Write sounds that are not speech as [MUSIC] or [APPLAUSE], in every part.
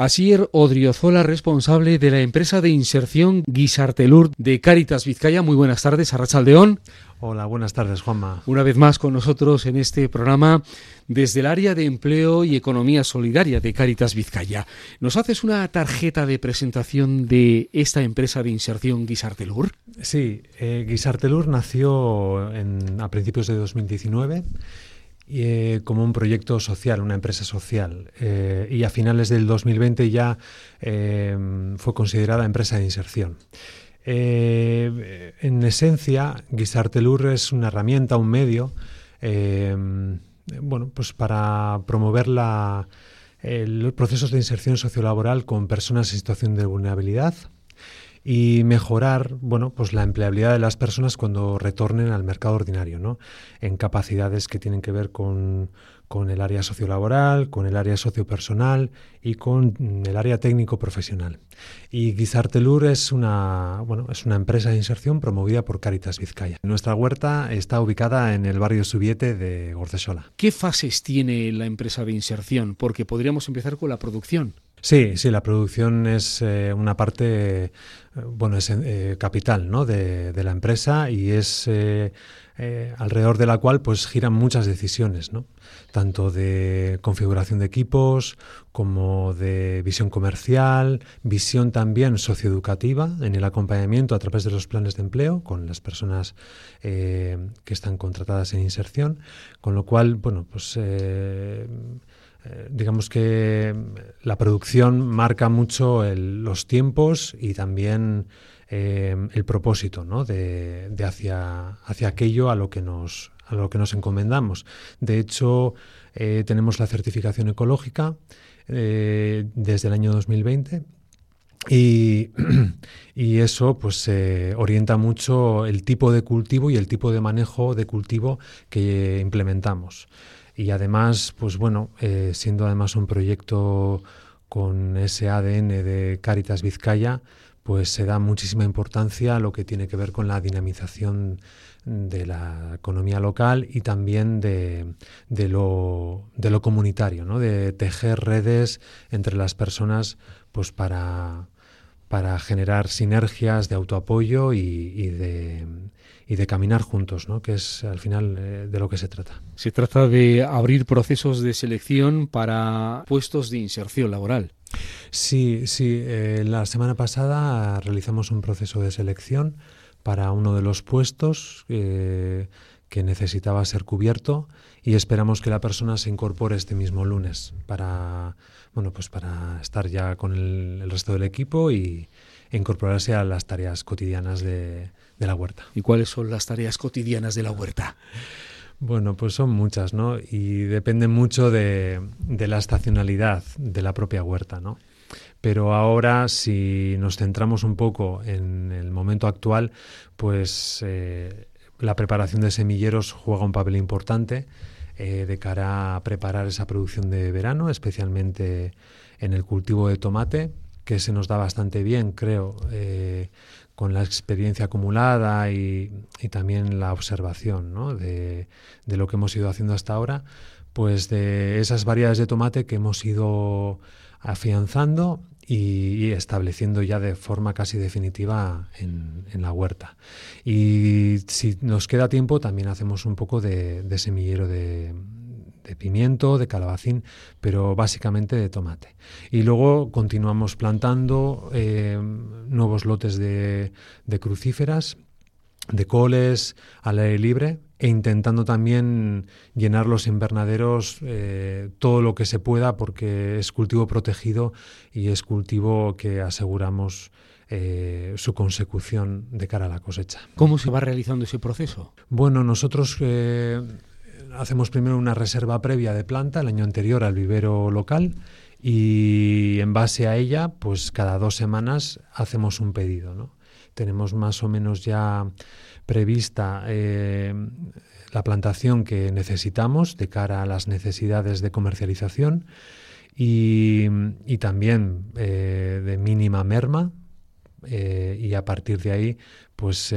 Asier Odriozola, responsable de la empresa de inserción Guisartelur de Caritas Vizcaya. Muy buenas tardes, Arrachaldeón. Hola, buenas tardes, Juanma. Una vez más con nosotros en este programa desde el área de empleo y economía solidaria de Caritas Vizcaya. ¿Nos haces una tarjeta de presentación de esta empresa de inserción Guisartelur? Sí, eh, Guisartelur nació a principios de 2019 eh, como un proyecto social, una empresa social. Eh, y a finales del 2020 ya eh, fue considerada empresa de inserción. en esencia, Guisartelur es una herramienta, un medio, bueno, pues para promover los procesos de inserción sociolaboral con personas en situación de vulnerabilidad, y mejorar bueno, pues la empleabilidad de las personas cuando retornen al mercado ordinario, ¿no? en capacidades que tienen que ver con, el área sociolaboral, con el área sociopersonal y con el área técnico-profesional. Y Guisartelur es una, bueno, es una empresa de inserción promovida por Caritas Vizcaya. Nuestra huerta está ubicada en el barrio Subiete de Gordesola. ¿Qué fases tiene la empresa de inserción? Porque podríamos empezar con la producción. Sí, sí, la producción es eh, una parte, eh, bueno, es eh, capital ¿no? de, la empresa y es alrededor de la cual pues giran muchas decisiones, ¿no? tanto de configuración de equipos como de visión comercial, visión también socioeducativa en el acompañamiento a través de los planes de empleo con las personas que están contratadas en inserción, con lo cual, bueno, pues eh, digamos que la producción marca mucho los tiempos y también eh, el propósito ¿no? de, hacia, hacia, aquello a lo que nos, a lo que nos encomendamos. De hecho, eh, tenemos la certificación ecológica desde el año 2020 y, [CLEARS THROAT] y, eso pues orienta mucho el tipo de cultivo y el tipo de manejo de cultivo que implementamos y además, pues bueno, eh, siendo además un proyecto con ese ADN de Caritas Vizcaya, pues se da muchísima importancia a lo que tiene que ver con la dinamización de la economía local y también de, de, lo, de lo comunitario, ¿no? de tejer redes entre las personas pues para, para generar sinergias de autoapoyo y de, y de caminar juntos, ¿no? que es al final eh, de lo que se trata. Se trata de abrir procesos de selección para puestos de inserción laboral. Sí, sí. Eh, la semana pasada realizamos un proceso de selección para uno de los puestos eh, que necesitaba ser cubierto y esperamos que la persona se incorpore este mismo lunes para bueno pues para estar ya con el, resto del equipo y incorporarse a las tareas cotidianas de, de la huerta. ¿Y cuáles son las tareas cotidianas de la huerta? Bueno, pues son muchas, ¿no? Y dependen mucho de, la estacionalidad de la propia huerta, ¿no? Pero ahora, si nos centramos un poco en el momento actual, pues eh, la preparación de semilleros juega un papel importante eh, de cara a preparar esa producción de verano, especialmente en el cultivo de tomate, que se nos da bastante bien, creo, eh, con la experiencia acumulada y, también la observación ¿no? de, lo que hemos ido haciendo hasta ahora, pues de esas variedades de tomate que hemos ido afianzando y, estableciendo ya de forma casi definitiva en, la huerta. Y si nos queda tiempo, también hacemos un poco de semillero de, de pimiento, de calabacín, pero básicamente de tomate. Y luego continuamos plantando eh, nuevos lotes de, crucíferas, de coles al aire libre e intentando también llenar los invernaderos eh, todo lo que se pueda porque es cultivo protegido y es cultivo que aseguramos eh, su consecución de cara a la cosecha. ¿Cómo se va realizando ese proceso? Bueno, nosotros hacemos primero una reserva previa de planta el año anterior al vivero local y en base a ella, pues cada dos semanas hacemos un pedido. ¿no? Tenemos más o menos ya prevista eh, la plantación que necesitamos de cara a las necesidades de comercialización y, también eh, de mínima merma eh, y a partir de ahí pues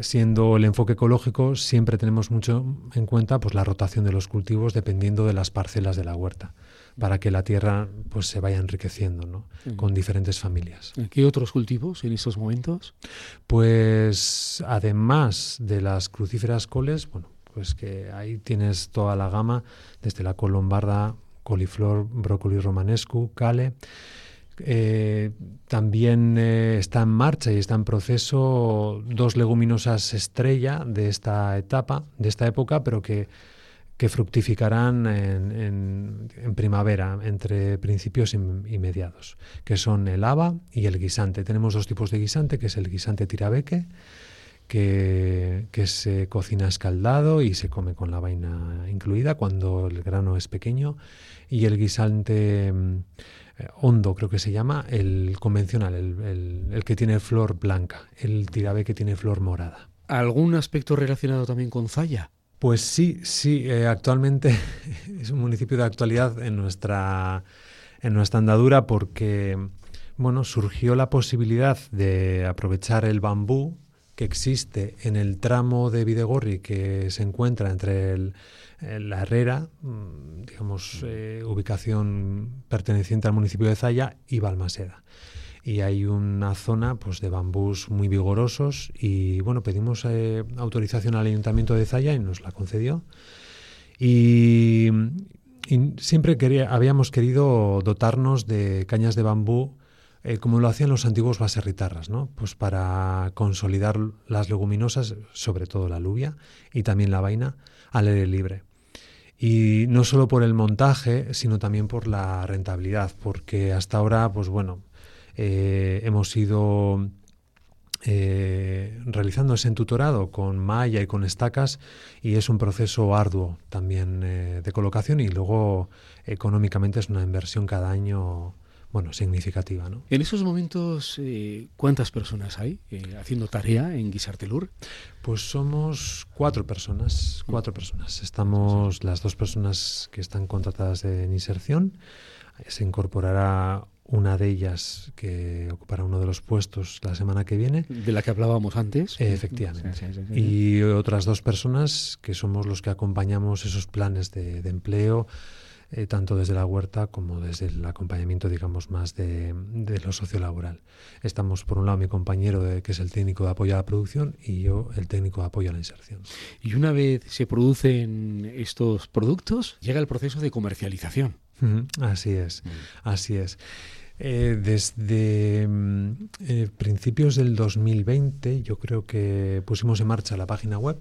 siendo el enfoque ecológico, siempre tenemos mucho en cuenta pues, la rotación de los cultivos dependiendo de las parcelas de la huerta. para que la tierra pues se vaya enriqueciendo ¿no? con diferentes familias. ¿Qué otros cultivos en estos momentos? Pues además de las crucíferas coles, bueno, pues que ahí tienes toda la gama, desde la colombarda, coliflor, brócoli romanescu, cale. Eh, también eh, está en marcha y está en proceso dos leguminosas estrella de esta etapa, de esta época, pero que fructificarán en, primavera, entre principios y, mediados, que son el haba y el guisante. Tenemos dos tipos de guisante, que es el guisante tirabeque, que, que, se cocina escaldado y se come con la vaina incluida cuando el grano es pequeño, y el guisante mm, hondo, creo que se llama, el convencional, el, el que tiene flor blanca, el tirabeque tiene flor morada. ¿Algún aspecto relacionado también con Zaya? Pues sí, sí, eh, actualmente [LAUGHS] es un municipio de actualidad en nuestra, en nuestra andadura porque bueno, surgió la posibilidad de aprovechar el bambú que existe en el tramo de Videgorri que se encuentra entre la Herrera, mm, digamos, eh, ubicación perteneciente al municipio de Zaya, y Balmaseda. Y hay una zona pues de bambús muy vigorosos y bueno pedimos eh, autorización al ayuntamiento de Zaya y nos la concedió. Y, siempre quería, habíamos querido dotarnos de cañas de bambú eh, como lo hacían los antiguos baserritarras, ¿no? Pues para consolidar las leguminosas, sobre todo la alubia y también la vaina, al aire libre. Y no solo por el montaje, sino también por la rentabilidad, porque hasta ahora, pues bueno, eh, hemos ido eh, realizando ese tutorado con malla y con estacas y es un proceso arduo también de colocación y luego económicamente es una inversión cada año bueno, significativa. ¿no? En esos momentos, ¿cuántas personas hay haciendo tarea en Guisartelur? Pues somos cuatro personas, cuatro personas. Estamos las dos personas que están contratadas en inserción. Se incorporará una de ellas que ocupará uno de los puestos la semana que viene. De la que hablábamos antes. efectivamente. y otras dos personas que somos los que acompañamos esos planes de, empleo, eh, tanto desde la huerta como desde el acompañamiento, digamos, más de, lo sociolaboral. Estamos, por un lado, mi compañero, que es el técnico de apoyo a la producción, y yo, el técnico de apoyo a la inserción. Y una vez se producen estos productos, llega el proceso de comercialización. Así es, así es. Eh, desde mm, eh, principios del 2020 yo creo que pusimos en marcha la página web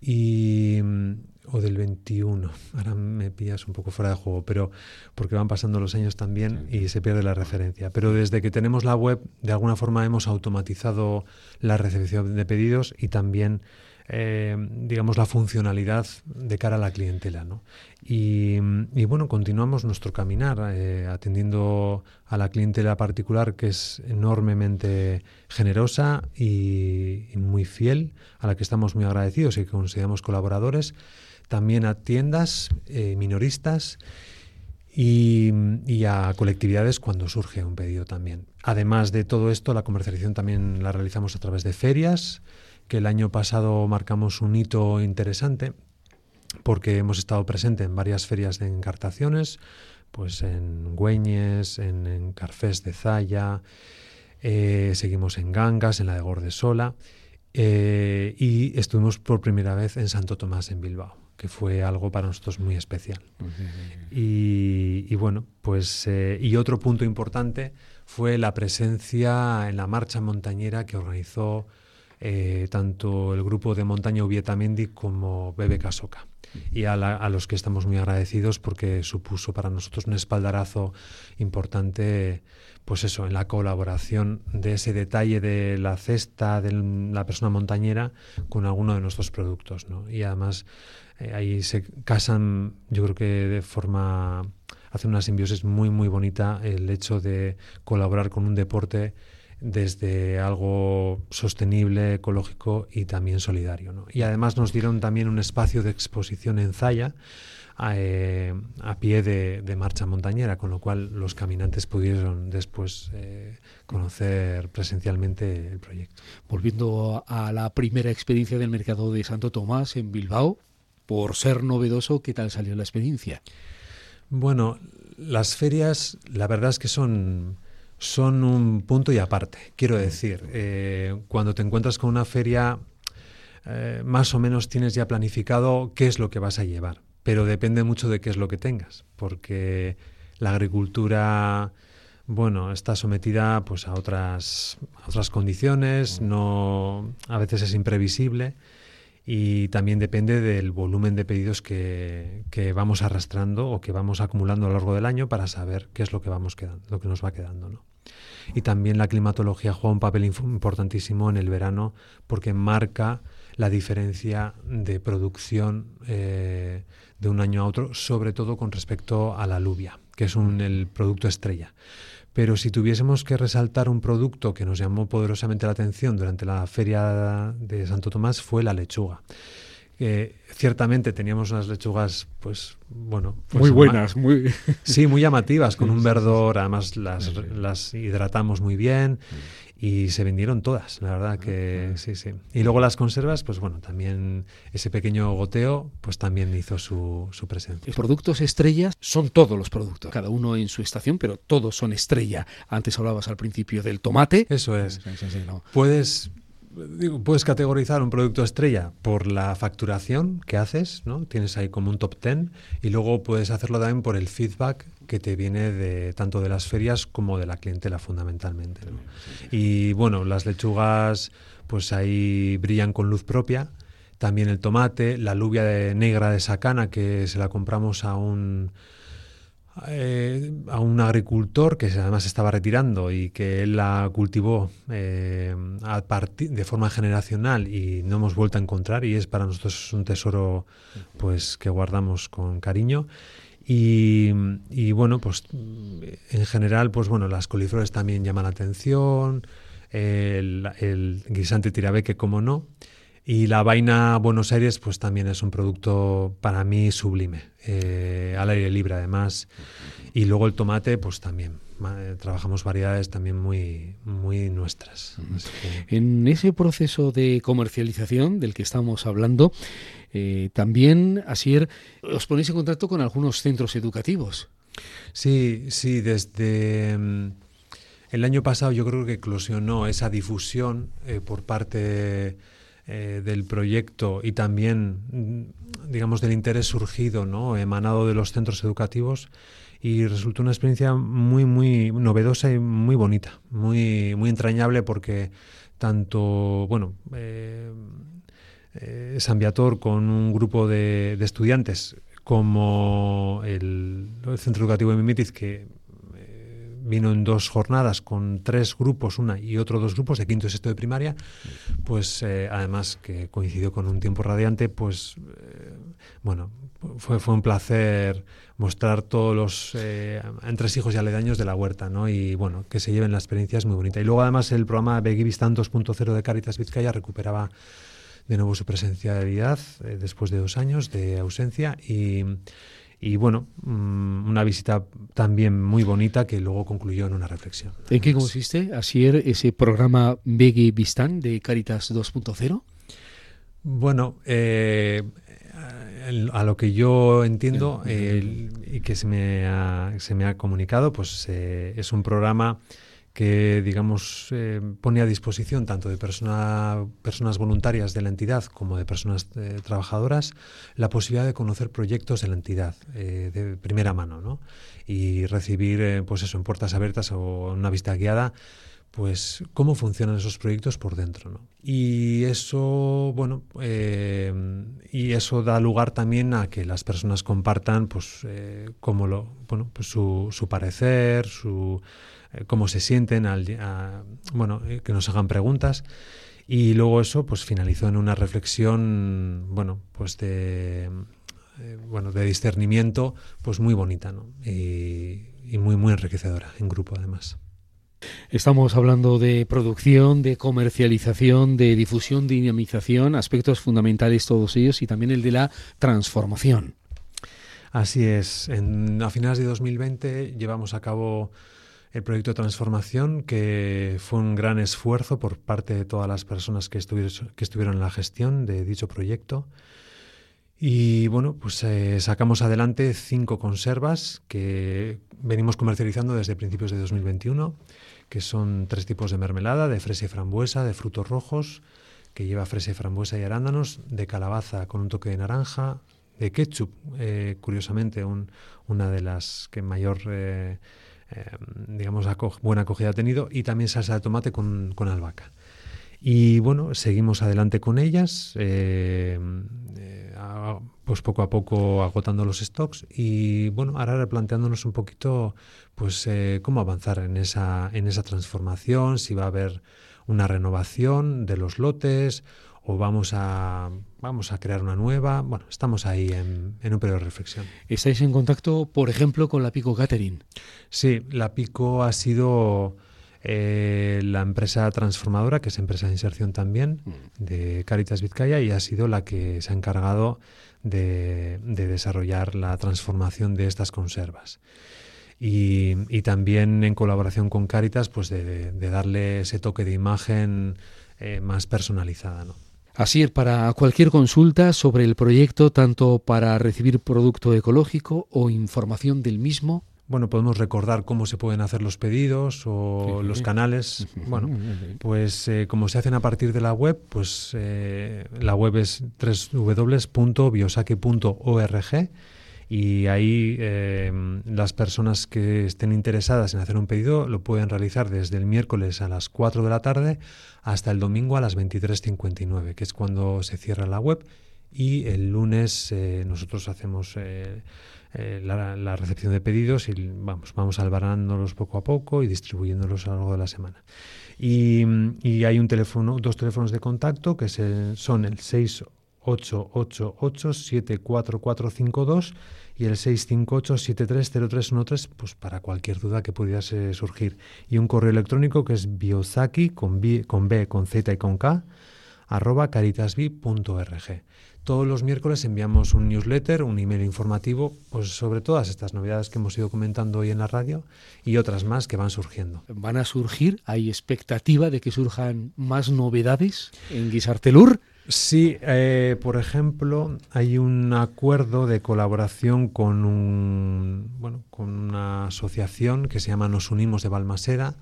y mm, o del 21. Ahora me pillas un poco fuera de juego, pero porque van pasando los años también y se pierde la referencia. Pero desde que tenemos la web, de alguna forma hemos automatizado la recepción de pedidos y también eh, digamos, la funcionalidad de cara a la clientela. ¿no? Y, bueno, continuamos nuestro caminar eh, atendiendo a la clientela particular que es enormemente generosa y, muy fiel, a la que estamos muy agradecidos y que consideramos colaboradores, también a tiendas eh, minoristas. Y, a colectividades cuando surge un pedido también. Además de todo esto, la comercialización también la realizamos a través de ferias, que el año pasado marcamos un hito interesante porque hemos estado presentes en varias ferias de encartaciones, pues en Güeñes, en, Carfés de Zaya, eh, seguimos en Gangas, en la de Gordesola, eh, y estuvimos por primera vez en Santo Tomás, en Bilbao, que fue algo para nosotros muy especial. y, bueno, pues, eh, y otro punto importante fue la presencia en la marcha montañera que organizó eh, tanto el grupo de montaña Ubietamendi como Bebe Casoca. Y a, los que estamos muy agradecidos porque supuso para nosotros un espaldarazo importante, pues eso, en la colaboración de ese detalle de la cesta de la persona montañera con alguno de nuestros productos. ¿no? Y además eh, ahí se casan, yo creo que de forma hace una simbiosis muy muy bonita el hecho de colaborar con un deporte desde algo sostenible, ecológico y también solidario. Y además nos dieron también un espacio de exposición en Zaya a, eh, pie de, marcha montañera, con lo cual los caminantes pudieron después eh, conocer presencialmente el proyecto. Volviendo a la primera experiencia del mercado de Santo Tomás en Bilbao, por ser novedoso, ¿qué tal salió la experiencia? Bueno, las ferias, la verdad es que son, son un punto y aparte. Quiero decir, eh, cuando te encuentras con una feria, eh, más o menos tienes ya planificado qué es lo que vas a llevar, pero depende mucho de qué es lo que tengas, porque la agricultura bueno, está sometida pues a otras, a otras condiciones, no a veces es imprevisible y también depende del volumen de pedidos que, vamos arrastrando o que vamos acumulando a lo largo del año para saber qué es lo que vamos quedando, lo que nos va quedando, ¿no? Y también la climatología juega un papel importantísimo en el verano porque marca la diferencia de producción eh, de un año a otro, sobre todo con respecto a la alubia, que es un, el producto estrella. Pero si tuviésemos que resaltar un producto que nos llamó poderosamente la atención durante la feria de Santo Tomás fue la lechuga. ciertamente teníamos unas lechugas, pues, bueno. Pues muy buenas, muy. Sí, muy llamativas, con [LAUGHS] un verdor, además las, las hidratamos muy bien y se vendieron todas, la verdad que sí, sí. Y luego las conservas, pues bueno, también ese pequeño goteo, pues también hizo su, su presencia. Los productos estrellas son todos los productos, cada uno en su estación, pero todos son estrella. Antes hablabas al principio del tomate. Eso es. Puedes puedes categorizar un producto estrella por la facturación que haces, ¿no? Tienes ahí como un top ten y luego puedes hacerlo también por el feedback que te viene de tanto de las ferias como de la clientela fundamentalmente. Y bueno, las lechugas pues ahí brillan con luz propia. También el tomate, la alubia de negra de sacana que se la compramos a un eh, a un agricultor que además estaba retirando y que él la cultivó eh, de forma generacional y no hemos vuelto a encontrar y es para nosotros un tesoro pues que guardamos con cariño. Y, bueno pues en general pues bueno las coliflores también llaman la atención el, el guisante tirabeque como no y la vaina Buenos Aires, pues también es un producto para mí sublime, eh, al aire libre además. Y luego el tomate, pues también. Trabajamos variedades también muy, muy nuestras. En ese proceso de comercialización del que estamos hablando, eh, también, Asier, os ponéis en contacto con algunos centros educativos. Sí, sí, desde mm, el año pasado yo creo que eclosionó esa difusión eh, por parte eh, del proyecto y también, mm, digamos, del interés surgido, ¿no? emanado de los centros educativos y resultó una experiencia muy, muy novedosa y muy bonita, muy, muy entrañable porque tanto, bueno, eh, eh, San Viator con un grupo de, estudiantes como el, Centro Educativo de Mimitiz, que vino en dos jornadas con tres grupos, una y otro dos grupos de quinto y sexto de primaria, pues eh, además que coincidió con un tiempo radiante, pues eh, bueno, fue, fue un placer mostrar todos los eh, entresijos y aledaños de la huerta, ¿no? Y bueno, que se lleven la experiencia es muy bonita. Y luego además el programa Begivistan 2.0 de Caritas Vizcaya recuperaba de nuevo su presencialidad eh, después de dos años de ausencia y y bueno, mm, una visita también muy bonita que luego concluyó en una reflexión. ¿En qué consiste, Asier, ese programa Begi Vistán de Caritas 2.0? Bueno, eh, a lo que yo entiendo y que se me ha, se me ha comunicado, pues eh, es un programa que digamos eh, pone a disposición tanto de personas voluntarias de la entidad como de personas eh, trabajadoras la posibilidad de conocer proyectos de la entidad eh, de primera mano ¿no? y recibir pues eso en puertas abiertas o una vista guiada pues cómo funcionan esos proyectos por dentro ¿no? y eso bueno y eso da lugar también a que las personas compartan pues cómo lo bueno pues su, su parecer su eh, cómo se sienten, al, bueno, eh, que nos hagan preguntas. Y luego eso pues finalizó en una reflexión, bueno, pues de, eh, bueno, de discernimiento, pues muy bonita, ¿no? Y, y muy, muy enriquecedora en grupo además. Estamos hablando de producción, de comercialización, de difusión, dinamización, aspectos fundamentales todos ellos y también el de la transformación. Así es. En, a finales de 2020 llevamos a cabo el proyecto de transformación, que fue un gran esfuerzo por parte de todas las personas que estuvieron, en la gestión de dicho proyecto. Y bueno, pues eh, sacamos adelante cinco conservas que venimos comercializando desde principios de 2021, que son tres tipos de mermelada, de fresa y frambuesa, de frutos rojos, que lleva fresa y frambuesa y arándanos, de calabaza con un toque de naranja, de ketchup, eh, curiosamente una de las que mayor, eh, digamos, buena acogida ha tenido, y también salsa de tomate con, con albahaca. Y bueno, seguimos adelante con ellas, eh, eh, pues poco a poco agotando los stocks y bueno, ahora replanteándonos un poquito pues eh, cómo avanzar en esa, en esa transformación, si va a haber una renovación de los lotes o vamos a, vamos a crear una nueva. Bueno, estamos ahí en, en, un periodo de reflexión. ¿Estáis en contacto, por ejemplo, con la Pico Catering? Sí, la Pico ha sido eh, la empresa transformadora, que es empresa de inserción también, mm. de Caritas Vizcaya, y ha sido la que se ha encargado de, desarrollar la transformación de estas conservas. Y, también en colaboración con Caritas, pues de, darle ese toque de imagen eh, más personalizada. ¿no? Así es, para cualquier consulta sobre el proyecto, tanto para recibir producto ecológico o información del mismo, bueno, podemos recordar cómo se pueden hacer los pedidos o los canales. Bueno, pues eh, como se hacen a partir de la web, pues eh, la web es www.biosaki.org y ahí eh, las personas que estén interesadas en hacer un pedido lo pueden realizar desde el miércoles a las 4 de la tarde hasta el domingo a las 23.59, que es cuando se cierra la web y el lunes nosotros hacemos eh, la, recepción de pedidos y vamos, vamos albarándolos poco a poco y distribuyéndolos a lo largo de la semana. Y, hay un teléfono, dos teléfonos de contacto que son el 688-74452 y el 658-730313, pues para cualquier duda que pudiese surgir. Y un correo electrónico que es biosaki con B, con, B, con Z y con K, arroba caritasbi.org. Todos los miércoles enviamos un newsletter, un email informativo, pues sobre todas estas novedades que hemos ido comentando hoy en la radio y otras más que van surgiendo. ¿Van a surgir? ¿Hay expectativa de que surjan más novedades en Guisartelur? Sí, eh, por ejemplo, hay un acuerdo de colaboración con un bueno, con una asociación que se llama Nos Unimos de Balmaseda,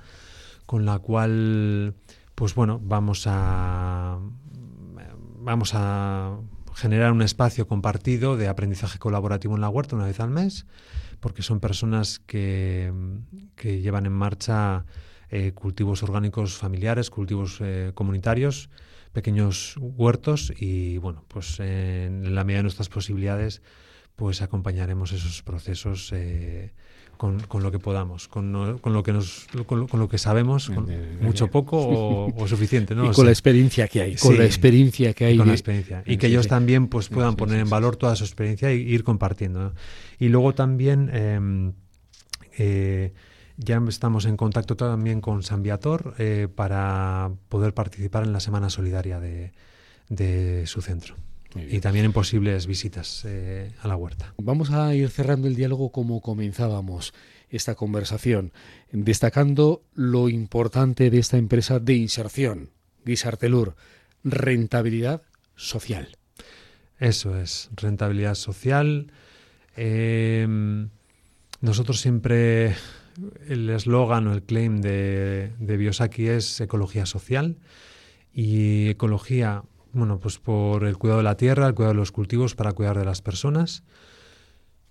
con la cual pues bueno, vamos a vamos a generar un espacio compartido de aprendizaje colaborativo en la huerta una vez al mes, porque son personas que, llevan en marcha eh, cultivos orgánicos familiares, cultivos eh, comunitarios, pequeños huertos y bueno, pues en la medida de nuestras posibilidades, pues acompañaremos esos procesos. Eh, con, lo que podamos, con, lo que nos, con, lo que sabemos, mucho poco o, suficiente, ¿no? Y con la experiencia que hay, con la experiencia que hay. Con la experiencia. Y que ellos también pues puedan poner en valor toda su experiencia e ir compartiendo. Y luego también em, eh, ya estamos en contacto también con San Viator eh, para poder participar en la Semana Solidaria de su centro. Y también en posibles visitas eh, a la huerta. Vamos a ir cerrando el diálogo como comenzábamos esta conversación, destacando lo importante de esta empresa de inserción, Guisartelur, rentabilidad social. Eso es, rentabilidad social. Em, nosotros siempre, el eslogan o el claim de, Biosaki es ecología social y ecología bueno, pues por el cuidado de la tierra, el cuidado de los cultivos para cuidar de las personas.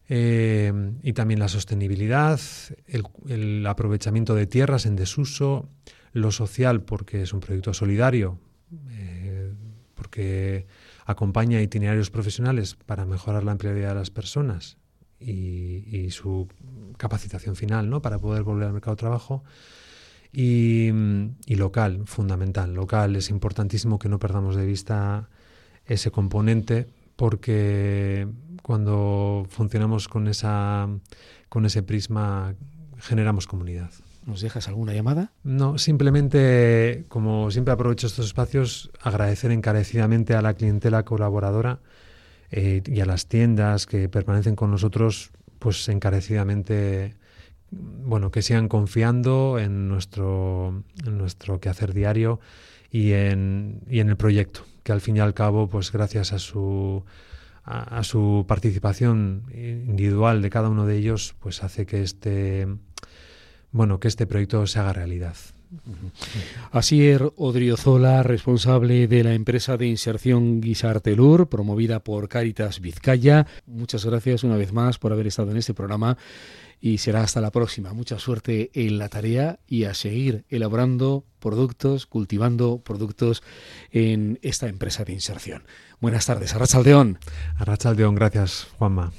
Eh, y también la sostenibilidad, el, aprovechamiento de tierras en desuso, lo social porque es un proyecto solidario, eh, porque acompaña itinerarios profesionales para mejorar la empleabilidad de las personas y, y, su capacitación final ¿no? para poder volver al mercado de trabajo y, local, fundamental. Local es importantísimo que no perdamos de vista ese componente porque cuando funcionamos con, esa, con ese prisma generamos comunidad. ¿Nos dejas alguna llamada? No, simplemente, como siempre aprovecho estos espacios, agradecer encarecidamente a la clientela colaboradora eh, y a las tiendas que permanecen con nosotros, pues encarecidamente bueno, que sigan confiando en nuestro, nuestro quehacer diario y en, y en el proyecto, que al fin y al cabo, pues gracias a su a, su participación individual de cada uno de ellos, pues hace que este, bueno, que este proyecto se haga realidad. Asier Odriozola, responsable de la empresa de inserción Guisartelur, promovida por Caritas Vizcaya. Muchas gracias una vez más por haber estado en este programa y será hasta la próxima. Mucha suerte en la tarea y a seguir elaborando productos, cultivando productos en esta empresa de inserción. Buenas tardes, Arrachaldeón. Arrachaldeón, gracias, Juanma.